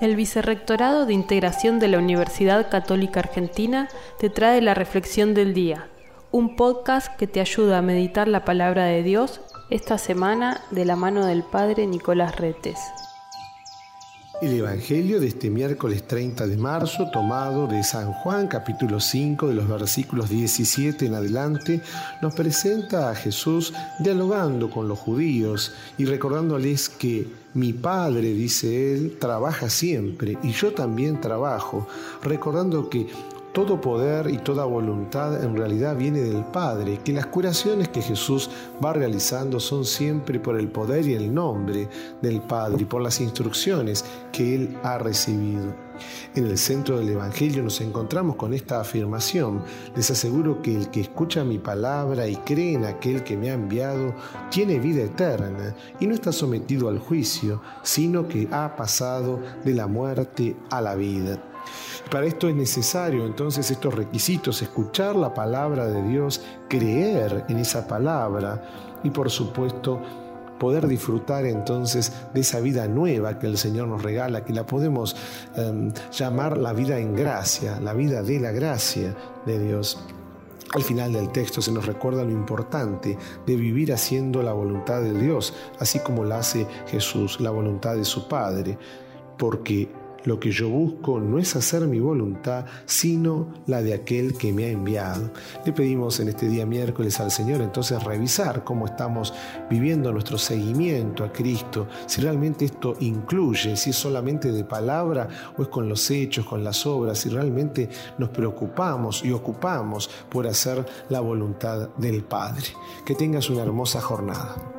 El Vicerrectorado de Integración de la Universidad Católica Argentina te trae la Reflexión del Día, un podcast que te ayuda a meditar la palabra de Dios esta semana de la mano del Padre Nicolás Retes. El Evangelio de este miércoles 30 de marzo, tomado de San Juan capítulo 5 de los versículos 17 en adelante, nos presenta a Jesús dialogando con los judíos y recordándoles que mi Padre, dice él, trabaja siempre y yo también trabajo, recordando que todo poder y toda voluntad en realidad viene del Padre, que las curaciones que Jesús va realizando son siempre por el poder y el nombre del Padre y por las instrucciones que Él ha recibido. En el centro del Evangelio nos encontramos con esta afirmación. Les aseguro que el que escucha mi palabra y cree en aquel que me ha enviado tiene vida eterna y no está sometido al juicio, sino que ha pasado de la muerte a la vida. Para esto es necesario entonces estos requisitos, escuchar la palabra de Dios, creer en esa palabra y por supuesto poder disfrutar entonces de esa vida nueva que el Señor nos regala, que la podemos em, llamar la vida en gracia, la vida de la gracia de Dios. Al final del texto se nos recuerda lo importante de vivir haciendo la voluntad de Dios, así como la hace Jesús, la voluntad de su Padre, porque lo que yo busco no es hacer mi voluntad, sino la de aquel que me ha enviado. Le pedimos en este día miércoles al Señor entonces revisar cómo estamos viviendo nuestro seguimiento a Cristo, si realmente esto incluye, si es solamente de palabra o es con los hechos, con las obras, si realmente nos preocupamos y ocupamos por hacer la voluntad del Padre. Que tengas una hermosa jornada.